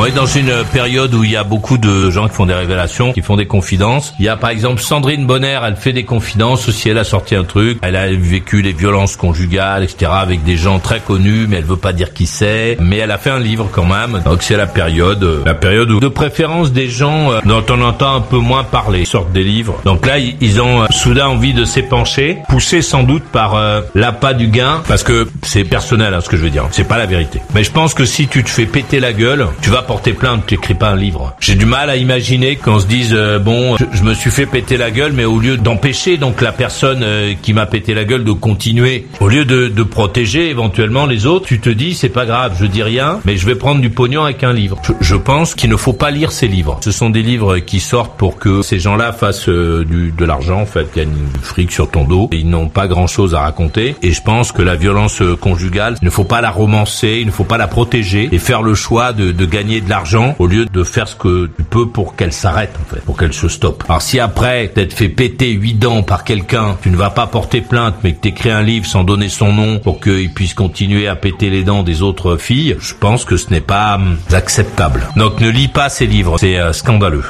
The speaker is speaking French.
On est dans une période où il y a beaucoup de gens qui font des révélations, qui font des confidences. Il y a par exemple Sandrine Bonner, elle fait des confidences aussi, elle a sorti un truc, elle a vécu les violences conjugales, etc. avec des gens très connus, mais elle veut pas dire qui c'est. Mais elle a fait un livre quand même. Donc c'est la période, euh, la période où de préférence des gens euh, dont on entend un peu moins parler sortent des livres. Donc là, ils ont euh, soudain envie de s'épancher, poussés sans doute par l'appât du gain, parce que c'est personnel hein, ce que je veux dire. C'est pas la vérité. Mais je pense que si tu te fais péter la gueule, tu vas porter plainte, tu écris pas un livre. J'ai du mal à imaginer qu'on se dise euh, bon, je, me suis fait péter la gueule, mais au lieu d'empêcher donc la personne euh, qui m'a pété la gueule de continuer, au lieu de, de, protéger éventuellement les autres, tu te dis c'est pas grave, je dis rien, mais je vais prendre du pognon avec un livre. Je, pense qu'il ne faut pas lire ces livres. Ce sont des livres qui sortent pour que ces gens-là fassent euh, du, de l'argent, en fait, gagnent du fric sur ton dos. Ils n'ont pas grand-chose à raconter. Et je pense que la violence conjugale, il ne faut pas la romancer, il ne faut pas la protéger et faire le choix de, de de l'argent au lieu de faire ce que tu peux pour qu'elle s'arrête en fait, pour qu'elle se stoppe. Alors si après t'être fait péter huit dents par quelqu'un, tu ne vas pas porter plainte mais que t'écris un livre sans donner son nom pour qu'il puisse continuer à péter les dents des autres filles, je pense que ce n'est pas hum, acceptable. Donc ne lis pas ces livres, c'est euh, scandaleux.